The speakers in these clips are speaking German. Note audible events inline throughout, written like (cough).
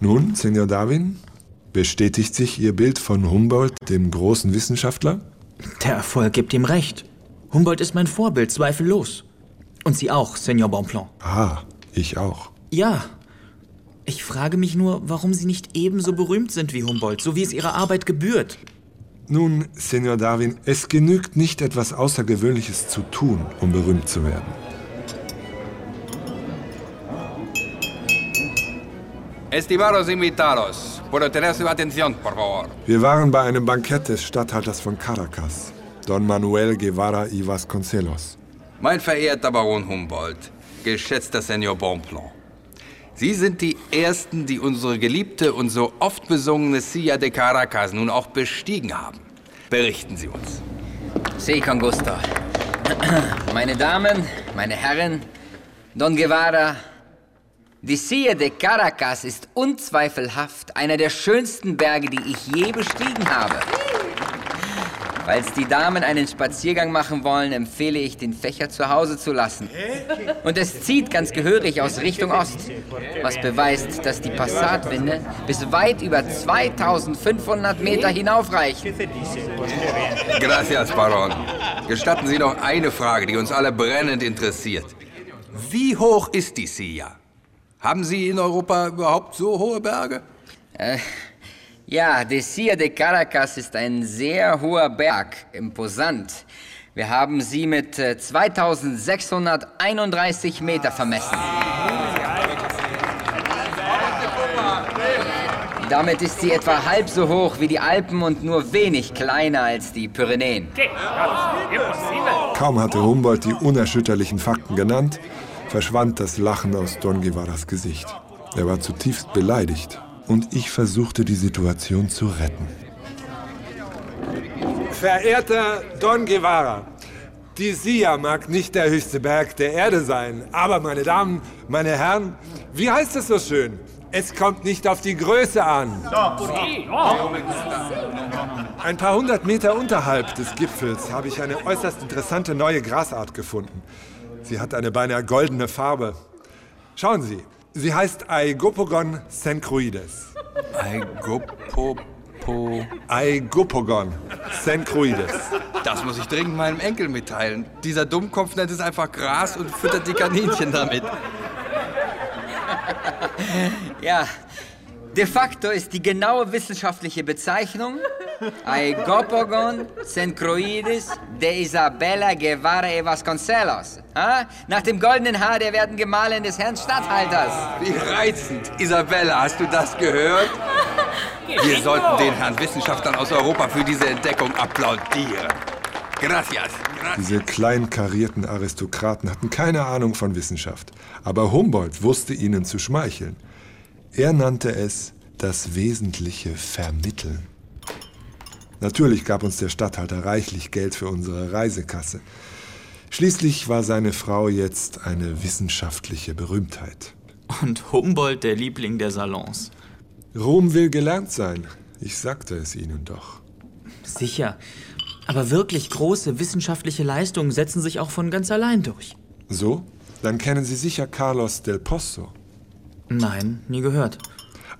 Nun, Senor Darwin, bestätigt sich Ihr Bild von Humboldt, dem großen Wissenschaftler? Der Erfolg gibt ihm recht. Humboldt ist mein Vorbild, zweifellos. Und Sie auch, Senor Bonpland. Ah, ich auch. Ja. Ich frage mich nur, warum Sie nicht ebenso berühmt sind wie Humboldt, so wie es Ihrer Arbeit gebührt. Nun, Senor Darwin, es genügt nicht etwas Außergewöhnliches zu tun, um berühmt zu werden. Estimados invitados, puedo tener su atención, por favor. Wir waren bei einem Bankett des Statthalters von Caracas, Don Manuel Guevara y Vasconcelos. Mein verehrter Baron Humboldt, geschätzter Senor Bonpland. Sie sind die Ersten, die unsere geliebte und so oft besungene Silla de Caracas nun auch bestiegen haben. Berichten Sie uns. Sí, con gusto. (clears throat) Meine Damen, meine Herren, Don Guevara, die Silla de Caracas ist unzweifelhaft einer der schönsten Berge, die ich je bestiegen habe. Falls die Damen einen Spaziergang machen wollen, empfehle ich, den Fächer zu Hause zu lassen. Und es zieht ganz gehörig aus Richtung Ost, was beweist, dass die Passatwinde bis weit über 2500 Meter hinaufreichen. Gracias, Baron. Gestatten Sie noch eine Frage, die uns alle brennend interessiert. Wie hoch ist die Silla? Haben Sie in Europa überhaupt so hohe Berge? Äh, ja, die Silla de Caracas ist ein sehr hoher Berg, imposant. Wir haben sie mit äh, 2631 Meter vermessen. Damit ist sie etwa halb so hoch wie die Alpen und nur wenig kleiner als die Pyrenäen. Kaum hatte Humboldt die unerschütterlichen Fakten genannt, verschwand das Lachen aus Don Guevaras Gesicht. Er war zutiefst beleidigt und ich versuchte die Situation zu retten. Verehrter Don Guevara, die Silla mag nicht der höchste Berg der Erde sein, aber meine Damen, meine Herren, wie heißt es so schön? Es kommt nicht auf die Größe an. Ein paar hundert Meter unterhalb des Gipfels habe ich eine äußerst interessante neue Grasart gefunden. Sie hat eine beinahe goldene Farbe. Schauen Sie, sie heißt Aigopogon sencruides. Aigopopo... Aigopogon sencruides. Das muss ich dringend meinem Enkel mitteilen. Dieser Dummkopf nennt es einfach Gras und füttert die Kaninchen damit. Ja, de facto ist die genaue wissenschaftliche Bezeichnung Aigopogon sencroides de Isabella Guevara y Vasconcelos. Ha? Nach dem goldenen Haar der werden Gemahlin des Herrn Statthalters. Wie reizend. Isabella, hast du das gehört? Wir sollten den Herrn Wissenschaftlern aus Europa für diese Entdeckung applaudieren. Gracias. Gracias. Diese klein karierten Aristokraten hatten keine Ahnung von Wissenschaft. Aber Humboldt wusste ihnen zu schmeicheln. Er nannte es das wesentliche Vermitteln. Natürlich gab uns der Statthalter reichlich Geld für unsere Reisekasse. Schließlich war seine Frau jetzt eine wissenschaftliche Berühmtheit. Und Humboldt der Liebling der Salons. Ruhm will gelernt sein. Ich sagte es Ihnen doch. Sicher. Aber wirklich große wissenschaftliche Leistungen setzen sich auch von ganz allein durch. So? Dann kennen Sie sicher Carlos del Pozo. Nein, nie gehört.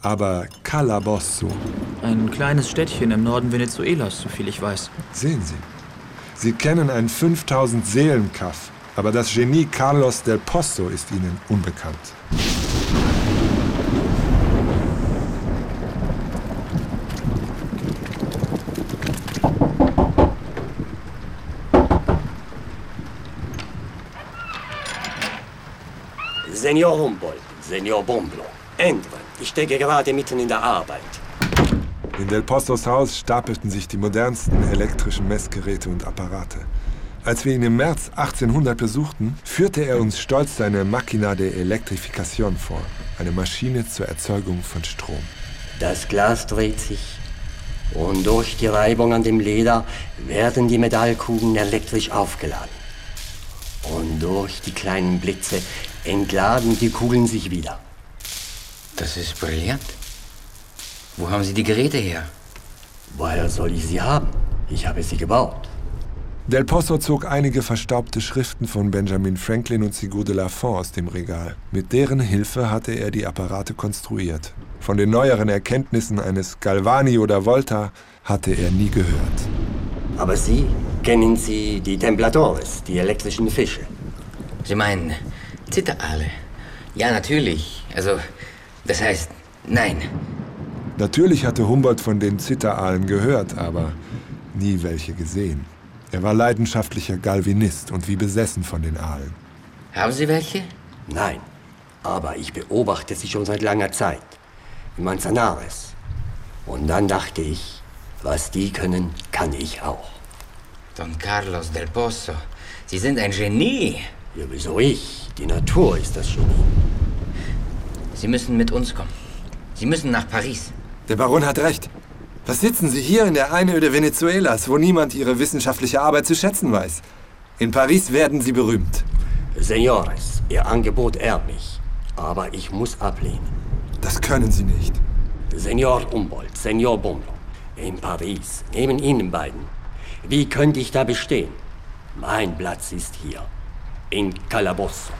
Aber Calabosso, Ein kleines Städtchen im Norden Venezuelas, soviel ich weiß. sehen Sie. Sie kennen ein 5000 Seelenkaff, aber das Genie Carlos del Pozo ist Ihnen unbekannt. Senior Humboldt, Senior Bonblanc. Endwann. Ich stecke gerade mitten in der Arbeit. In Del Postos Haus stapelten sich die modernsten elektrischen Messgeräte und Apparate. Als wir ihn im März 1800 besuchten, führte er uns stolz seine Machina de Electrificación vor, eine Maschine zur Erzeugung von Strom. Das Glas dreht sich. Und durch die Reibung an dem Leder werden die Metallkugeln elektrisch aufgeladen. Und durch die kleinen Blitze entladen die Kugeln sich wieder. Das ist brillant. Wo haben Sie die Geräte her? Woher soll ich sie haben? Ich habe sie gebaut. Del Pozo zog einige verstaubte Schriften von Benjamin Franklin und Sigour de la Font aus dem Regal. Mit deren Hilfe hatte er die Apparate konstruiert. Von den neueren Erkenntnissen eines Galvani oder Volta hatte er nie gehört. Aber Sie, kennen Sie die Templadores, die elektrischen Fische? Sie meinen Zitteraale? Ja, natürlich. Also, das heißt, nein. Natürlich hatte Humboldt von den Zitteraalen gehört, aber nie welche gesehen. Er war leidenschaftlicher Galvinist und wie besessen von den Aalen. Haben Sie welche? Nein, aber ich beobachte sie schon seit langer Zeit. In Manzanares. Und dann dachte ich, was die können, kann ich auch. Don Carlos del Pozo, Sie sind ein Genie. Ja, wieso ich? Die Natur ist das Genie. Sie müssen mit uns kommen. Sie müssen nach Paris. Der Baron hat recht. Was sitzen Sie hier in der Einöde Venezuelas, wo niemand Ihre wissenschaftliche Arbeit zu schätzen weiß? In Paris werden Sie berühmt. Senores, Ihr Angebot ehrt mich. Aber ich muss ablehnen. Das können Sie nicht. Senor Humboldt, Senor Bonbon. In Paris, neben Ihnen beiden. Wie könnte ich da bestehen? Mein Platz ist hier. In Calabozo.